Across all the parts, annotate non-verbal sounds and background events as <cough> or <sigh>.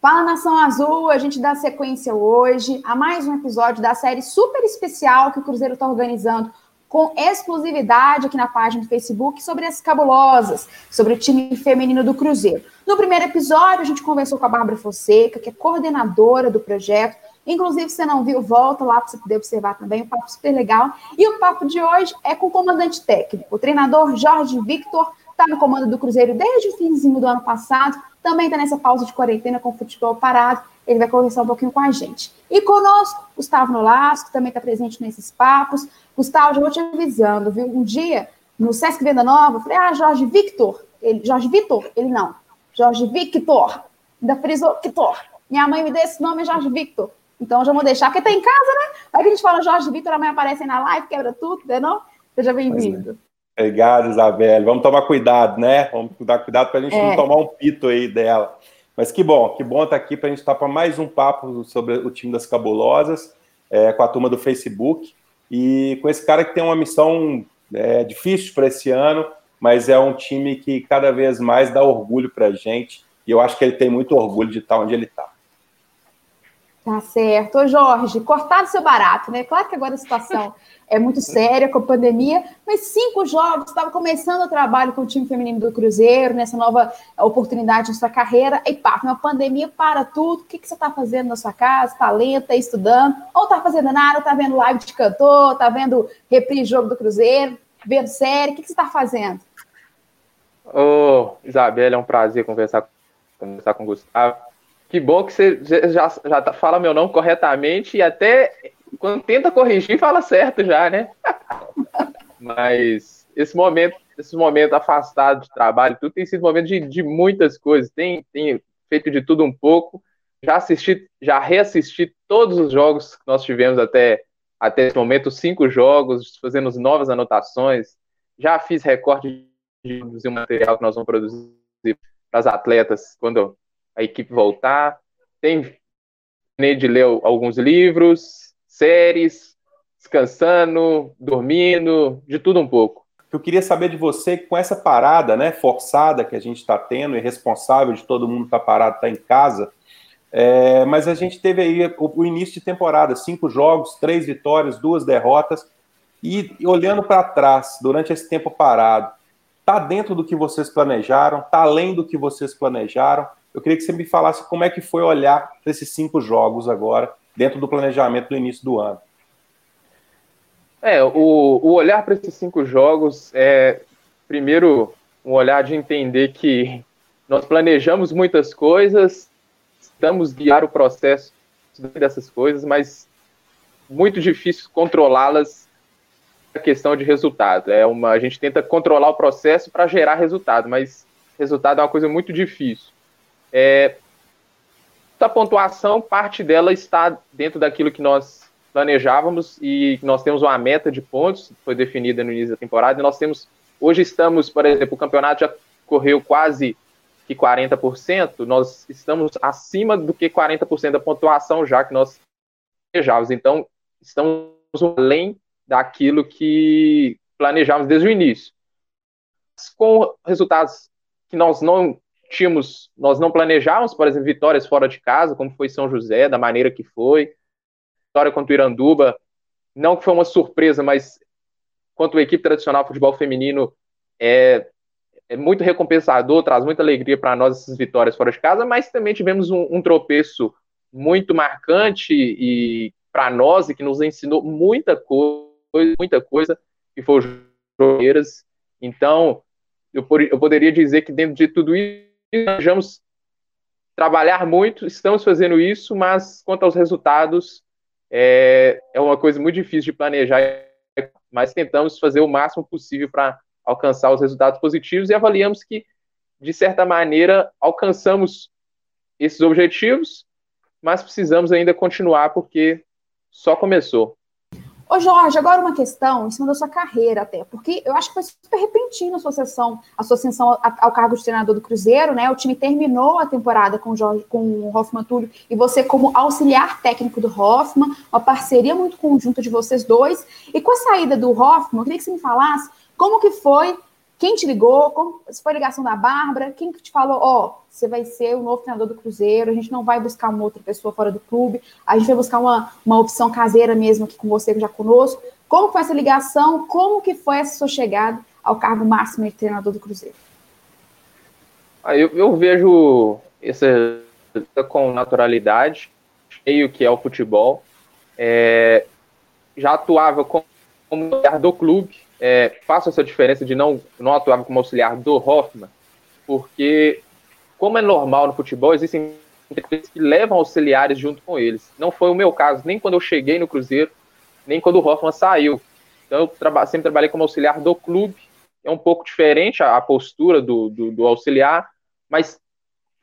Fala Nação Azul, a gente dá sequência hoje a mais um episódio da série super especial que o Cruzeiro está organizando com exclusividade aqui na página do Facebook sobre as cabulosas, sobre o time feminino do Cruzeiro. No primeiro episódio, a gente conversou com a Bárbara Fonseca, que é coordenadora do projeto. Inclusive, se você não viu, volta lá para você poder observar também, um papo super legal. E o papo de hoje é com o comandante técnico, o treinador Jorge Victor, está no comando do Cruzeiro desde o finzinho do ano passado, também está nessa pausa de quarentena com o futebol parado. Ele vai conversar um pouquinho com a gente. E conosco, Gustavo Nolasco, também está presente nesses papos. Gustavo, já vou te avisando, viu? Um dia, no Sesc Venda Nova, eu falei, ah, Jorge Victor. Ele, Jorge Vitor? Ele não. Jorge Victor. Ainda frisou Victor. Minha mãe me deu esse nome, é Jorge Victor. Então, já vou deixar, porque tá em casa, né? Que a gente fala Jorge Victor, amanhã aparece aí na live, quebra tudo, entendeu? Seja bem-vindo. Obrigado, Isabelle. Vamos tomar cuidado, né? Vamos dar cuidado para a gente é. não tomar um pito aí dela. Mas que bom, que bom estar tá aqui para a gente estar para mais um papo sobre o time das cabulosas, é, com a turma do Facebook e com esse cara que tem uma missão é, difícil para esse ano, mas é um time que cada vez mais dá orgulho para a gente e eu acho que ele tem muito orgulho de estar onde ele está. Tá certo. Ô Jorge, cortado seu barato, né? Claro que agora a situação é muito séria com a pandemia, mas cinco jogos, estava começando o trabalho com o time feminino do Cruzeiro, nessa nova oportunidade na sua carreira, e pá, uma pandemia para tudo. O que, que você está fazendo na sua casa? Está lenta, estudando? Ou está fazendo nada? Está vendo live de cantor? Está vendo reprise jogo do Cruzeiro? Vendo série? O que, que você está fazendo? Ô, Isabela, é um prazer conversar, conversar com o Gustavo. Que bom que você já, já tá, fala meu nome corretamente e até quando tenta corrigir, fala certo já, né? <laughs> Mas esse momento, esse momento afastado de trabalho, tudo tem sido momento de, de muitas coisas. Tem, tem feito de tudo um pouco. Já assisti, já reassisti todos os jogos que nós tivemos até, até esse momento, cinco jogos, fazendo novas anotações. Já fiz recorte de um material que nós vamos produzir para as atletas quando a equipe voltar. Tem de ler alguns livros, séries, descansando, dormindo, de tudo um pouco. Eu queria saber de você, com essa parada né, forçada que a gente está tendo, e responsável de todo mundo estar tá parado, estar tá em casa, é, mas a gente teve aí o, o, início de temporada, cinco jogos, três vitórias, duas derrotas, e, e olhando para trás, durante esse tempo parado, está dentro do que vocês planejaram, está além do que vocês planejaram. Eu queria que você me falasse como é que foi olhar para esses cinco jogos agora dentro do planejamento do início do ano. É, o, o olhar para esses cinco jogos é, primeiro, um olhar de entender que nós planejamos muitas coisas, estamos guiar o processo dessas coisas, mas muito difícil controlá-las a questão de resultado. É uma, a gente tenta controlar o processo para gerar resultado, mas resultado é uma coisa muito difícil. É, a pontuação, parte dela está dentro daquilo que nós planejávamos e nós temos uma meta de pontos, foi definida no início da temporada, e nós temos, hoje estamos, por exemplo, o campeonato já correu quase que 40%, nós estamos acima do que 40% da pontuação já que nós planejávamos, então estamos além daquilo que planejávamos desde o início. Com resultados que nós não tínhamos, nós não planejávamos, por exemplo, vitórias fora de casa, como foi São José, da maneira que foi, vitória contra o Iranduba, não que foi uma surpresa, mas quanto a equipe tradicional futebol feminino é, é muito recompensador, traz muita alegria para nós essas vitórias fora de casa, mas também tivemos um, um tropeço muito marcante e para nós e que nos ensinou muita coisa, muita coisa, que foi o Jogueiras. Então, eu, eu poderia dizer que dentro de tudo isso desejamos trabalhar muito, estamos fazendo isso, mas quanto aos resultados, é, é uma coisa muito difícil de planejar, mas tentamos fazer o máximo possível para alcançar os resultados positivos e avaliamos que, de certa maneira, alcançamos esses objetivos, mas precisamos ainda continuar porque só começou. Ô Jorge, agora uma questão em cima da sua carreira até, porque eu acho que foi super repentino a sua ascensão, a sua ascensão ao cargo de treinador do Cruzeiro, né? O time terminou a temporada com o, Jorge, com o Hoffman Túlio e você como auxiliar técnico do Hoffman, uma parceria muito conjunta de vocês dois. E com a saída do Hoffman, eu queria que você me falasse como que foi Quem te ligou? Se foi ligação da Bárbara? Quem que te falou, ó, oh, você vai ser o novo treinador do Cruzeiro, a gente não vai buscar uma outra pessoa fora do clube, a gente vai buscar uma, uma opção caseira mesmo aqui com você, já conosco. Como foi essa ligação? Como que foi essa sua chegada ao cargo máximo de treinador do Cruzeiro? Ah, eu, eu vejo essa com naturalidade, meio que é o futebol. É, já atuava como, como do clube, é, faço essa diferença de não, não atuar como auxiliar do Hoffman, porque, como é normal no futebol, existem que levam auxiliares junto com eles. Não foi o meu caso, nem quando eu cheguei no Cruzeiro, nem quando o Hoffman saiu. Então, eu traba sempre trabalhei como auxiliar do clube. É um pouco diferente a, a postura do, do, do, auxiliar, mas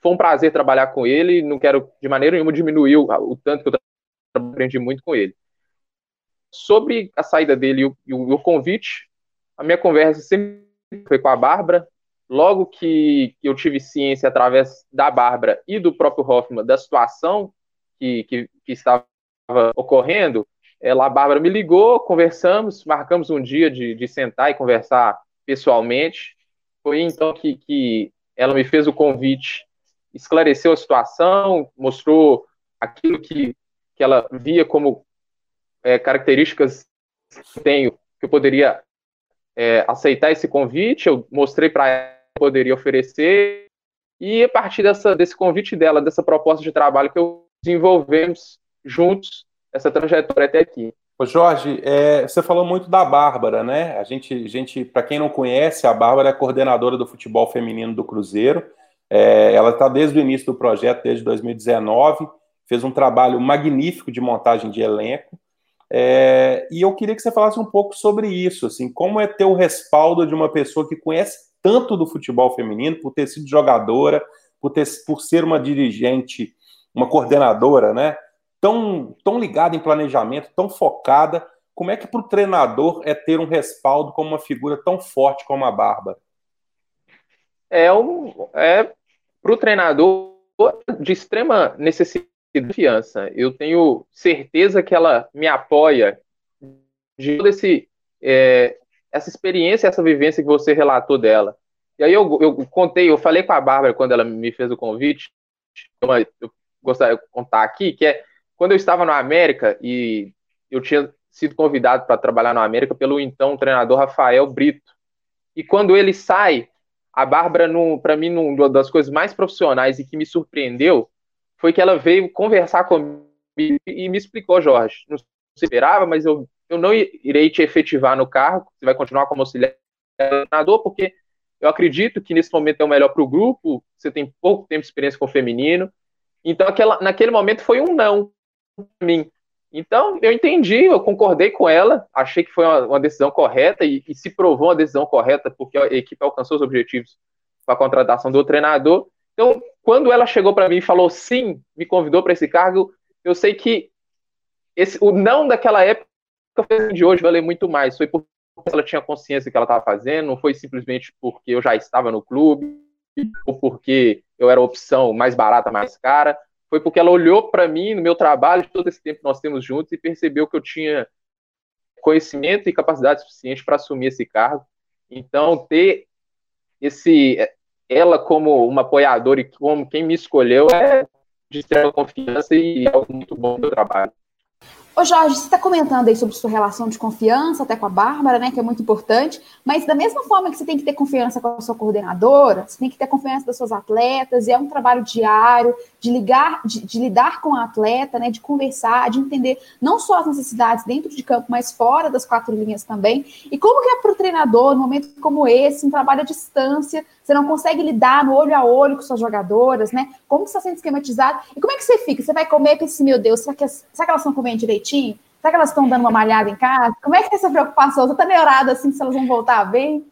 foi um prazer trabalhar com ele. Não quero de maneira nenhuma diminuir o, o tanto que eu aprendi muito com ele. Sobre a saída dele e o, e o, convite, a minha conversa sempre foi com a Bárbara. Logo que, eu tive ciência através da Bárbara e do próprio Hoffman da situação que, que, que estava ocorrendo, ela, a Bárbara me ligou, conversamos, marcamos um dia de, de sentar e conversar pessoalmente. Foi então que, que ela me fez o convite, esclareceu a situação, mostrou aquilo que, que ela via como é, características que tenho, que eu poderia é, aceitar esse convite, eu mostrei para ela que eu poderia oferecer, e a partir dessa, desse convite dela, dessa proposta de trabalho que eu desenvolvemos juntos essa trajetória até aqui. Ô Jorge, é, você falou muito da Bárbara, né? A gente, gente para quem não conhece, a Bárbara é coordenadora do futebol feminino do Cruzeiro. É, ela está desde o início do projeto, desde 2019, fez um trabalho magnífico de montagem de elenco. É, e eu queria que você falasse um pouco sobre isso, assim, como é ter o respaldo de uma pessoa que conhece tanto do futebol feminino, por ter sido jogadora, por, ter, por ser uma dirigente, uma coordenadora, né? Tão, tão ligada em planejamento, tão focada. Como é que para o treinador é ter um respaldo como uma figura tão forte como a Bárbara? É, um, é para o treinador de extrema necessidade confiança. Eu tenho certeza que ela me apoia de toda esse, é, essa experiência, essa vivência que você relatou dela. E aí eu, eu contei, eu falei com a Bárbara quando ela me fez o convite, eu gostaria de contar aqui, que é quando eu estava na América e eu tinha sido convidado para trabalhar na América pelo então treinador Rafael Brito. E quando ele sai, a Bárbara, para mim, uma das coisas mais profissionais e que me surpreendeu foi que ela veio conversar comigo e me explicou, Jorge, não se esperava, mas eu, eu não irei te efetivar no carro, você vai continuar como auxiliar treinador, porque eu acredito que nesse momento é o melhor para o grupo, você tem pouco tempo de experiência com o feminino, então aquela, naquele momento foi um não para mim. Então eu entendi, eu concordei com ela, achei que foi uma, uma decisão correta e, e, se provou uma decisão correta porque a equipe alcançou os objetivos com a contratação do treinador. Então, quando ela chegou para mim e falou sim, me convidou para esse cargo, eu sei que esse, o não daquela época de hoje valer muito mais. Foi porque ela tinha consciência que ela estava fazendo, não foi simplesmente porque eu já estava no clube ou porque eu era a opção mais barata, mais cara. Foi porque ela olhou para mim no meu trabalho, todo esse tempo que nós temos juntos, e percebeu que eu tinha conhecimento e capacidade suficiente para assumir esse cargo. Então, ter esse ela como uma apoiadora e como quem me escolheu é de extrema confiança e é algo muito bom do trabalho. Ô Jorge, você está comentando aí sobre sua relação de confiança até com a Bárbara, né, que é muito importante, mas da mesma forma que você tem que ter confiança com a sua coordenadora, você tem que ter confiança das suas atletas, e é um trabalho diário de, ligar, de, de lidar com a atleta, né, de conversar, de entender não só as necessidades dentro de campo, mas fora das quatro linhas também. E como que é para o treinador, num momento como esse, um trabalho à distância, você não consegue lidar no olho a olho com suas jogadoras, né? Como que está sendo esquematizado? E como é que você fica? Você vai comer e pensa meu Deus, será que, será que elas estão comendo direitinho? Será que elas estão dando uma malhada em casa? Como é que é essa preocupação? Você está neurada assim, se elas vão voltar bem?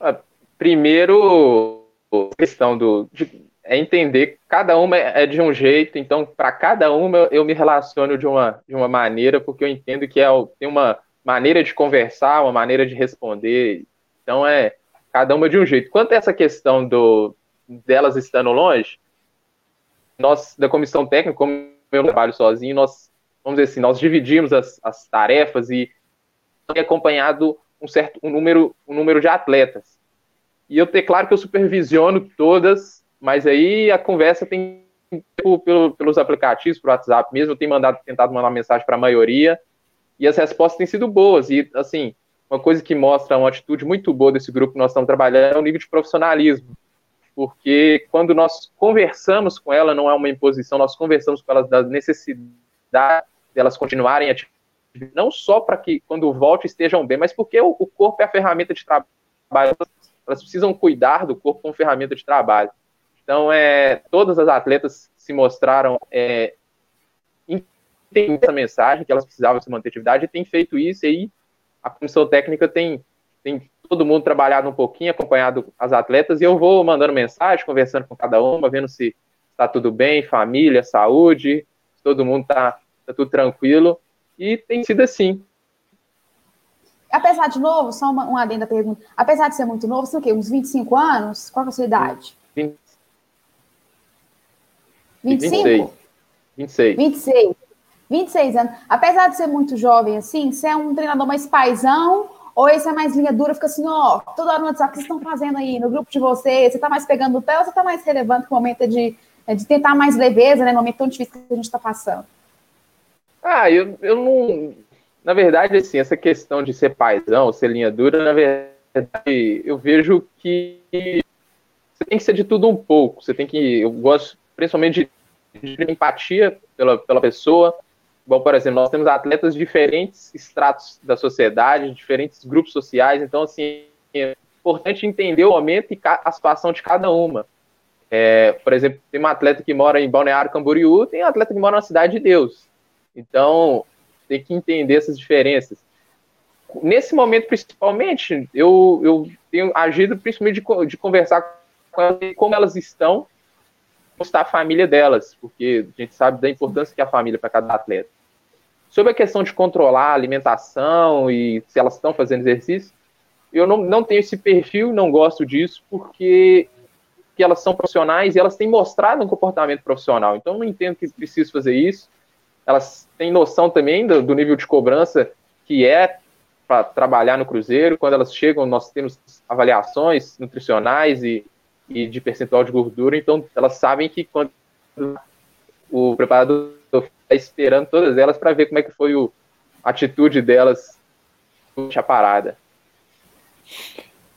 Ah, primeiro, a questão do, de, é entender cada uma é de um jeito, então para cada uma eu me relaciono de uma, de uma maneira, porque eu entendo que é, tem uma maneira de conversar, uma maneira de responder, então é cada uma de um jeito. Quanto a essa questão do, delas estando longe, nós, da comissão técnica, como eu trabalho sozinho, nós, vamos dizer assim, nós dividimos as, as tarefas e acompanhado um certo um número, um número de atletas. E eu ter claro que eu supervisiono todas, mas aí a conversa tem pelo, pelos aplicativos, pelo WhatsApp mesmo, eu tenho mandado, tentado mandar mensagem para a maioria, e as respostas têm sido boas. E, assim, uma coisa que mostra uma atitude muito boa desse grupo que nós estamos trabalhando é o nível de profissionalismo. Porque quando nós conversamos com ela, não é uma imposição, nós conversamos com elas da necessidade delas continuarem atividade, não só para que quando volte estejam bem, mas porque o, corpo é a ferramenta de trabalho. Elas precisam cuidar do corpo como ferramenta de trabalho. Então, é, todas as atletas se mostraram é, entender essa mensagem, que elas precisavam se manter atividade, e tem feito isso, aí a comissão técnica tem, tem todo mundo trabalhado um pouquinho, acompanhado as atletas, e eu vou mandando mensagem, conversando com cada uma, vendo se está tudo bem, família, saúde, se todo mundo está tá tudo tranquilo, e tem sido assim. Apesar de novo, só uma, uma adenda pergunta, apesar de ser muito novo, você tem o quê? Uns 25 anos? Qual é a sua idade? 20, 25? 26. 26. 26 anos. Apesar de ser muito jovem assim, você é um treinador mais paisão ou esse é mais linha dura, fica assim, ó, toda hora no WhatsApp, o que vocês estão fazendo aí no grupo de vocês? Você tá mais pegando o pé ou você tá mais relevante no momento de, de tentar mais leveza, né, no momento tão difícil que a gente está passando? Ah, eu, eu não... Na verdade, assim, essa questão de ser paisão, ser linha dura, na verdade, eu vejo que você tem que ser de tudo um pouco. Você tem que... Eu gosto principalmente de, de empatia pela, pela pessoa. Bom, por exemplo, nós temos atletas de diferentes estratos da sociedade, diferentes grupos sociais, então, assim, é importante entender o momento e a situação de cada uma. É, por exemplo, tem uma atleta que mora em Balneário Camboriú, tem um atleta que mora na Cidade de Deus. Então, tem que entender essas diferenças. Nesse momento, principalmente, eu, eu tenho agido principalmente de, de conversar com elas, como elas estão está a família delas, porque a gente sabe da importância que é a família para cada atleta. Sobre a questão de controlar a alimentação e se elas estão fazendo exercício, eu não, não tenho esse perfil, não gosto disso, porque que elas são profissionais e elas têm mostrado um comportamento profissional. Então, eu não entendo que preciso fazer isso. Elas têm noção também do, do nível de cobrança que é para trabalhar no Cruzeiro. Quando elas chegam, nós temos avaliações nutricionais e e de percentual de gordura, então elas sabem que quando o preparador está esperando todas elas para ver como é que foi o, a atitude delas durante a parada.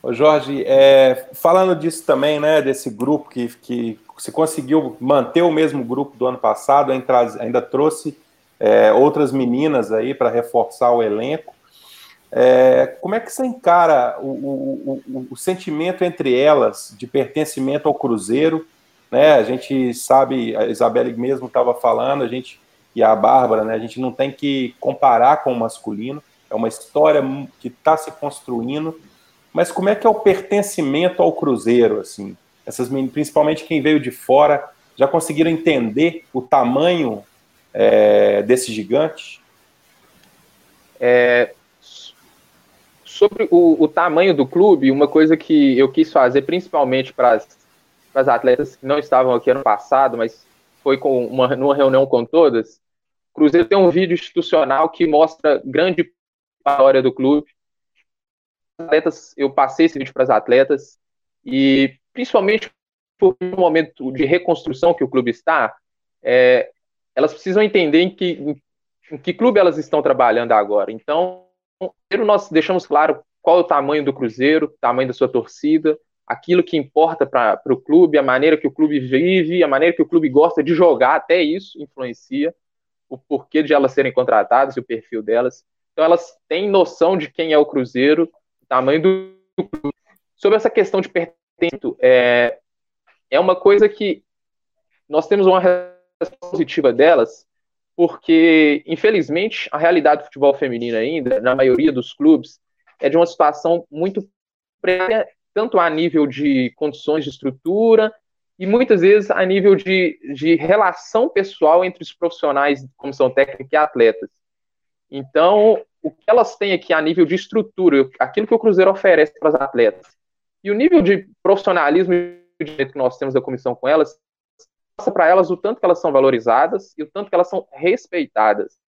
Ô Jorge, é, falando disso também, né, desse grupo que, que se conseguiu manter o mesmo grupo do ano passado, ainda, trouxe é, outras meninas aí para reforçar o elenco. É, como é que você encara o, o, o, o, sentimento entre elas de pertencimento ao Cruzeiro? Né? A gente sabe, a Isabelle mesmo estava falando, a gente e a Bárbara, né? A gente não tem que comparar com o masculino. É uma história que está se construindo. Mas como é que é o pertencimento ao Cruzeiro, assim? Essas principalmente quem veio de fora já conseguiram entender o tamanho é, desse gigante? É, sobre o, o, tamanho do clube, uma coisa que eu quis fazer, principalmente para as atletas que não estavam aqui ano passado, mas foi com uma, numa reunião com todas, o Cruzeiro tem um vídeo institucional que mostra grande história do clube. Atletas, eu passei esse vídeo para as atletas e principalmente por um momento de reconstrução que o clube está, é, elas precisam entender em que, em, em que clube elas estão trabalhando agora. Então, Primeiro, nós deixamos claro qual é o tamanho do Cruzeiro, o tamanho da sua torcida, aquilo que importa para o clube, a maneira que o clube vive, a maneira que o clube gosta de jogar, até isso influencia o porquê de elas serem contratadas e o perfil delas. Então, elas têm noção de quem é o Cruzeiro, o tamanho do clube. Sobre essa questão de pertencimento, é, é uma coisa que nós temos uma resposta positiva delas, porque, infelizmente, a realidade do futebol feminino ainda, na maioria dos clubes, é de uma situação muito tanto a nível de condições de estrutura e muitas vezes a nível de, de relação pessoal entre os profissionais de comissão técnica e atletas. Então, o que elas têm aqui a nível de estrutura, aquilo que o Cruzeiro oferece para as atletas, e o nível de profissionalismo que nós temos da comissão com elas, mostra para elas o tanto que elas são valorizadas e o tanto que elas são respeitadas.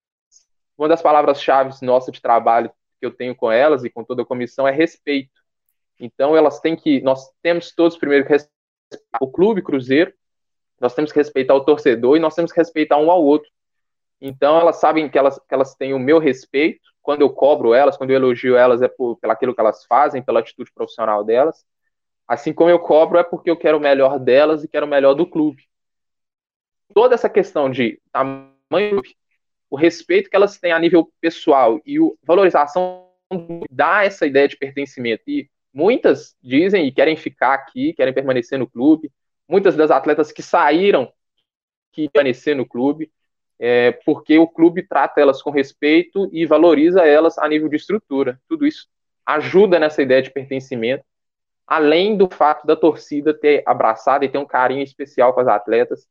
Uma das palavras-chave nossa de trabalho que eu tenho com elas e com toda a comissão é respeito. Então elas têm que, nós temos todos primeiro que respeitar o clube Cruzeiro, nós temos que respeitar o torcedor e nós temos que respeitar um ao outro. Então elas sabem que elas, que elas têm o meu respeito, quando eu cobro elas, quando eu elogio elas é por, pelo aquilo que elas fazem, pela atitude profissional delas. Assim como eu cobro é porque eu quero o melhor delas e quero o melhor do clube. Toda essa questão de tamanho, o respeito que elas têm a nível pessoal e a valorização dá essa ideia de pertencimento. E muitas dizem e querem ficar aqui, querem permanecer no clube. Muitas das atletas que saíram que permanecer no clube, é, porque o clube trata elas com respeito e valoriza elas a nível de estrutura. Tudo isso ajuda nessa ideia de pertencimento além do fato da torcida ter abraçado e ter um carinho especial com as atletas,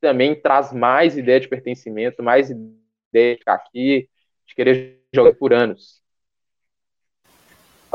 também traz mais ideia de pertencimento, mais ideia de ficar aqui, de querer jogar por anos.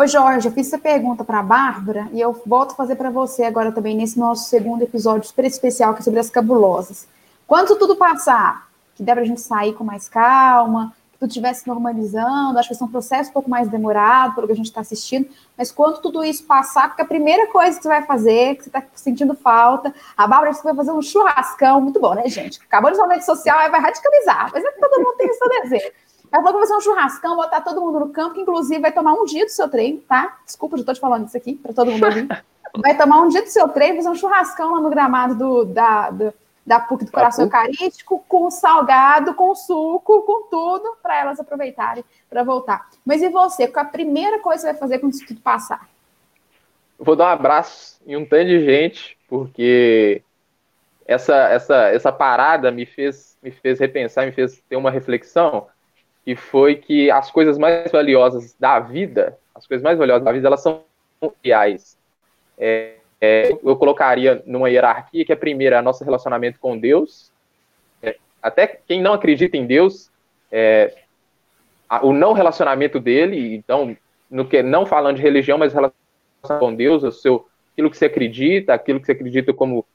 Ô Jorge, eu fiz essa pergunta para a Bárbara e eu volto a fazer para você agora também nesse nosso segundo episódio super especial que é sobre as cabulosas. Quando tudo passar, que der para a gente sair com mais calma, tudo estivesse normalizando, acho que vai ser um processo um pouco mais demorado, pelo que a gente está assistindo, mas quando tudo isso passar, porque a primeira coisa que você vai fazer, que você está sentindo falta, a Bárbara disse que vai fazer um churrascão, muito bom, né, gente? Acabou de falar rede social, aí vai radicalizar, mas é que todo mundo tem esse desejo. Ela falou que vai fazer um churrascão, botar todo mundo no campo, que inclusive vai tomar um dia do seu treino, tá? Desculpa, já estou te falando isso aqui, para todo mundo ouvir. <laughs> Vai tomar um dia do seu treino, fazer um churrascão lá no gramado do, da, do, da PUC do Coração Eucarístico, com salgado, com suco, com tudo, para elas aproveitarem para voltar. Mas e você? Qual a primeira coisa que você vai fazer quando isso tudo passar? Vou dar um abraço em um tanto de gente, porque essa, essa, essa parada me fez, me fez repensar, me fez ter uma reflexão, que foi que as coisas mais valiosas da vida, as coisas mais valiosas da vida, elas são reais. É, é, eu colocaria numa hierarquia que a primeira é nosso relacionamento com Deus. É, até quem não acredita em Deus, é, a, o não relacionamento dele, então, no que não falando de religião, mas relacionamento com Deus, o seu, aquilo que você acredita, aquilo que você acredita como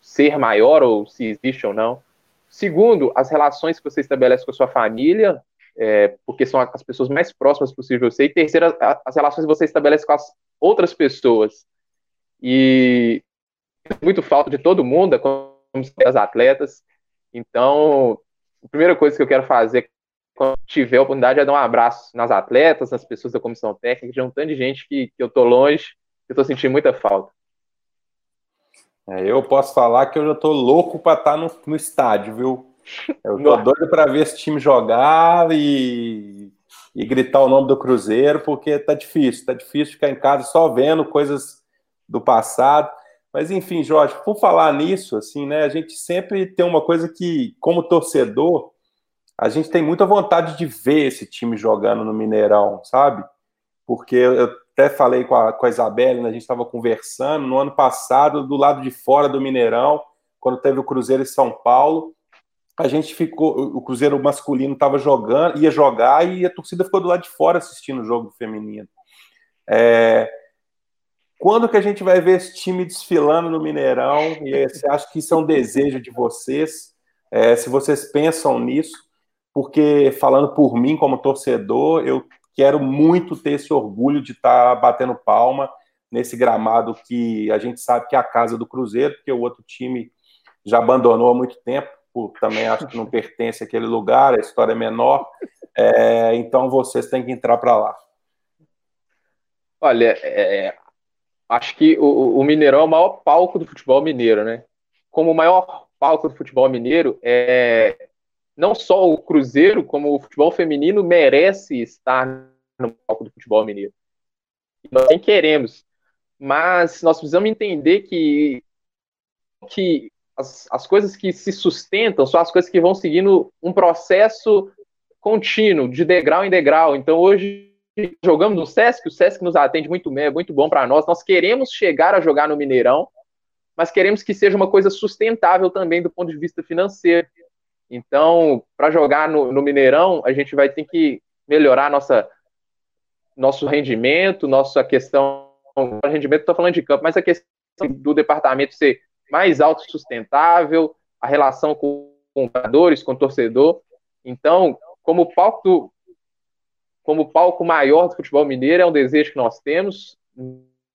ser maior ou se existe ou não. Segundo, as relações que você estabelece com a sua família, é, porque são as pessoas mais próximas possível você. E terceiro, as relações que você estabelece com as outras pessoas. E muito falta de todo mundo, é como as atletas. Então, a primeira coisa que eu quero fazer quando tiver a oportunidade é dar um abraço nas atletas, nas pessoas da comissão técnica, de um tanto de gente que, que eu tô longe, que eu tô sentindo muita falta. É, eu posso falar que eu já tô louco para estar tá no, no estádio, viu? Eu tô doido para ver esse time jogar e, e gritar o nome do Cruzeiro, porque tá difícil, tá difícil ficar em casa só vendo coisas do passado. Mas enfim, Jorge, por falar nisso, assim, né, a gente sempre tem uma coisa que, como torcedor, a gente tem muita vontade de ver esse time jogando no Mineirão, sabe? Porque eu até falei com a, com a Isabelle, né, a gente estava conversando no ano passado, do lado de fora do Mineirão, quando teve o Cruzeiro em São Paulo, a gente ficou, o Cruzeiro masculino estava jogando, ia jogar e a torcida ficou do lado de fora assistindo o jogo feminino. É, quando que a gente vai ver esse time desfilando no Mineirão? E você acha que isso é um desejo de vocês? É, se vocês pensam nisso, porque falando por mim como torcedor, eu quero muito ter esse orgulho de estar tá batendo palma nesse gramado que a gente sabe que é a casa do Cruzeiro, porque o outro time já abandonou há muito tempo, também acho que não pertence àquele lugar, a história é menor, é, então vocês têm que entrar para lá. Olha, é, acho que o, o Mineirão é o maior palco do futebol mineiro, né? Como o maior palco do futebol mineiro, é, não só o Cruzeiro, como o futebol feminino merece estar no palco do futebol mineiro. Nós nem queremos. Mas nós precisamos entender que, que as, as coisas que se sustentam são as coisas que vão seguindo um processo contínuo, de degrau em degrau. Então, hoje, jogamos no Sesc, o Sesc nos atende muito bem, é muito bom para nós. Nós queremos chegar a jogar no Mineirão, mas queremos que seja uma coisa sustentável também do ponto de vista financeiro. Então, para jogar no, no, Mineirão, a gente vai ter que melhorar nossa, nosso rendimento, nossa questão. Rendimento, estou falando de campo, mas a questão do departamento ser mais autossustentável, a relação com, com jogadores, com torcedor. Então, como palco como palco maior do futebol mineiro, é um desejo que nós temos,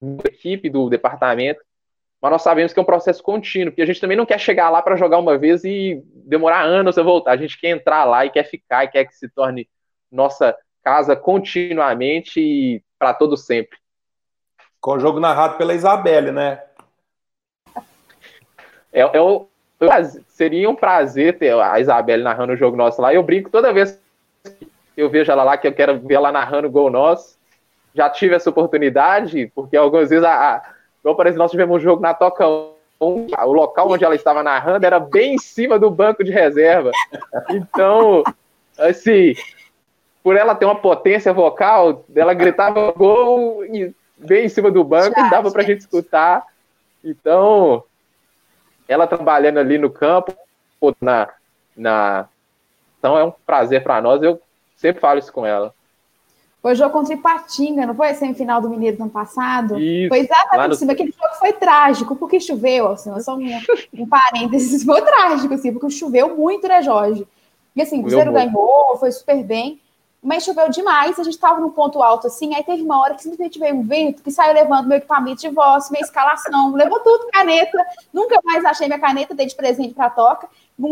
da equipe, do departamento, mas nós sabemos que é um processo contínuo, porque a gente também não quer chegar lá para jogar uma vez e demorar anos a voltar, a gente quer entrar lá e quer ficar, e quer que se torne nossa casa continuamente e para todo sempre. Com o jogo narrado pela Isabelle, né? É, é um, seria um prazer ter a Isabelle narrando o jogo nosso lá. Eu brinco toda vez que eu vejo ela lá, que eu quero ver ela narrando o gol nosso. Já tive essa oportunidade, porque algumas vezes, a, a, igual exemplo, nós tivemos um jogo na Toca 1, o local onde ela estava narrando era bem em cima do banco de reserva. Então, assim, por ela ter uma potência vocal, ela gritava gol e bem em cima do banco, Já, dava para gente escutar. Então, ela trabalhando ali no campo, na, na... então é um prazer para nós. Eu sempre falo isso com ela. Foi jogo contra Ipatinga, não foi a semifinal do Mineiro do ano passado? Isso, foi exatamente no... cima. Aquele jogo foi trágico, porque choveu, assim, só um, um parênteses, <laughs> foi trágico, assim, porque choveu muito, né, Jorge? E assim, o Cruzeiro ganhou, foi super bem mas choveu demais, a gente estava num ponto alto assim, aí teve uma hora que simplesmente veio um vento que saiu levando meu equipamento de voz, minha escalação, levou tudo, caneta, nunca mais achei minha caneta, dei de presente para a toca,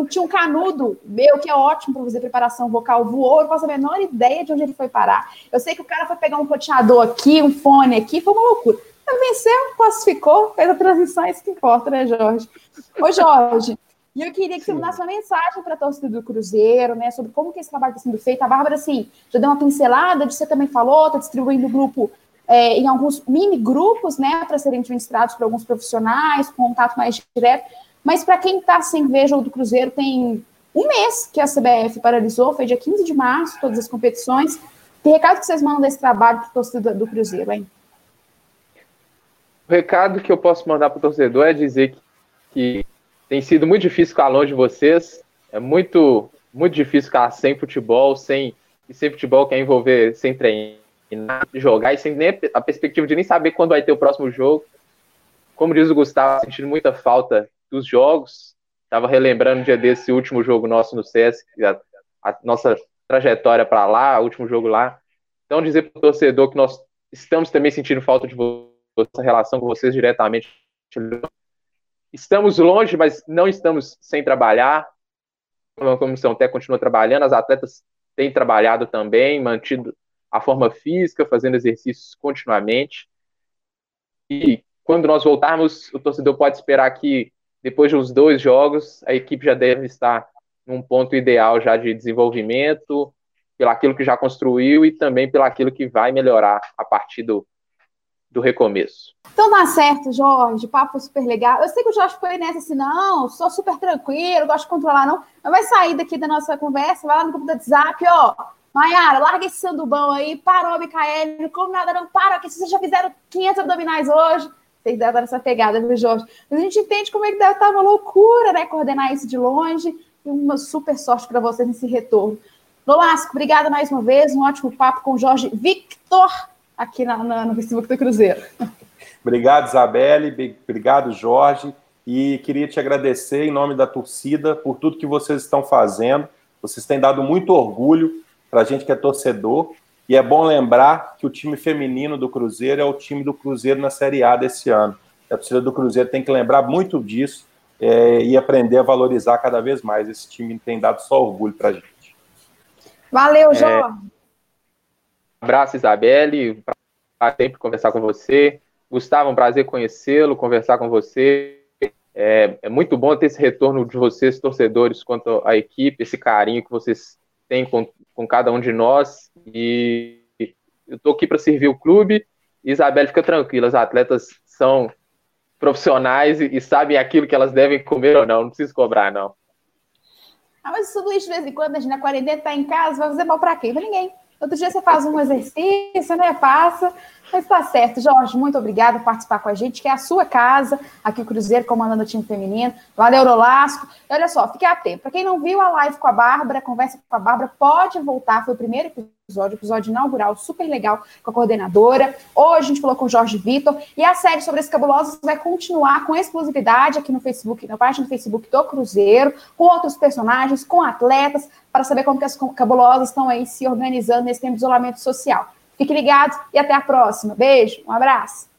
tinha um canudo meu, que é ótimo para fazer preparação vocal, voou, eu não faço a menor ideia de onde ele foi parar. Eu sei que o cara foi pegar um roteador aqui, um fone aqui, foi uma loucura. Mas venceu, classificou, fez a transição, é isso que importa, né, Jorge? Ô, Jorge, e eu queria que Sim. você mandasse uma mensagem para a torcida do Cruzeiro, né, sobre como que esse trabalho está sendo feito. A Bárbara, assim, já deu uma pincelada, de você também falou, está distribuindo o grupo é, em alguns mini grupos, né, para serem administrados por alguns profissionais, com contato mais direto. Mas para quem está sem ver jogo do Cruzeiro, tem um mês que a CBF paralisou, foi dia 15 de março, todas as competições. Que recado que vocês mandam desse trabalho para a torcida do Cruzeiro, hein? O recado que eu posso mandar para o torcedor é dizer que, que tem sido muito difícil ficar longe de vocês. É muito, muito difícil ficar sem futebol, sem e sem futebol quer envolver sem treinar, jogar e sem nem a perspectiva de nem saber quando vai ter o próximo jogo. Como diz o Gustavo, sentindo muita falta dos jogos. Estava relembrando um dia desse último jogo nosso no CS, a, a nossa trajetória para lá, o último jogo lá. Então, dizer para o torcedor que nós estamos também sentindo falta de essa relação com vocês diretamente Estamos longe, mas não estamos sem trabalhar. A comissão até continua trabalhando, as atletas têm trabalhado também, mantido a forma física, fazendo exercícios continuamente. E quando nós voltarmos, o torcedor pode esperar que depois de uns dois jogos, a equipe já deve estar num ponto ideal já de desenvolvimento, pelo aquilo que já construiu e também pelo aquilo que vai melhorar a partir do, do recomeço. Então tá certo, Jorge, papo super legal. Eu sei que o Jorge foi nessa assim, não, sou super tranquilo, gosto de controlar, não. Mas vai sair daqui da nossa conversa, vai lá no grupo do WhatsApp, ó. Maiara, larga esse sandubão aí, parou, Micael, come nada, não para, que vocês já fizeram 500 abdominais hoje. Vocês dar essa pegada, viu, Jorge? Mas a gente entende como é que deve estar uma loucura, né, coordenar isso de longe. E uma super sorte para vocês nesse retorno. Lolasco, obrigada mais uma vez, um ótimo papo com o Jorge Victor aqui na, na, no Facebook do Cruzeiro. Obrigado, Isabelle. Obrigado, Jorge. E queria te agradecer em nome da torcida por tudo que vocês estão fazendo. Vocês têm dado muito orgulho para a gente que é torcedor. E é bom lembrar que o time feminino do Cruzeiro é o time do Cruzeiro na Série A desse ano. A torcida do Cruzeiro tem que lembrar muito disso é, e aprender a valorizar cada vez mais. Esse time tem dado só orgulho para a gente. Valeu, é, Jorge. É... Abraço, Isabelle. Prazer sempre conversar com você. Gustavo, um prazer conhecê-lo, conversar com você. É, é, muito bom ter esse retorno de vocês, torcedores, quanto à equipe, esse carinho que vocês têm com, com cada um de nós. E eu estou aqui para servir o clube. Isabelle, fica tranquila, as atletas são profissionais e, e, sabem aquilo que elas devem comer ou não, não precisa cobrar, não. Ah, mas tudo isso de vez em quando, a gente na quarentena tá em casa, vai fazer mal para quem? Para ninguém. Outro dia você faz um exercício, né? Passa. Mas tá certo, Jorge, muito obrigada por participar com a gente, que é a sua casa, aqui o Cruzeiro, comandando o time feminino, lá da Eurolasco. E olha só, fique atento. Para quem não viu a live com a Bárbara, a conversa com a Bárbara, pode voltar, foi o primeiro episódio, episódio inaugural, super legal com a coordenadora. Hoje a gente falou com o Jorge Vitor e a série sobre as cabulosas vai continuar com exclusividade aqui no Facebook, na página do Facebook do Cruzeiro, com outros personagens, com atletas, para saber como que as cabulosas estão aí se organizando nesse tempo de isolamento social. Fique ligado e até a próxima. Beijo, um abraço.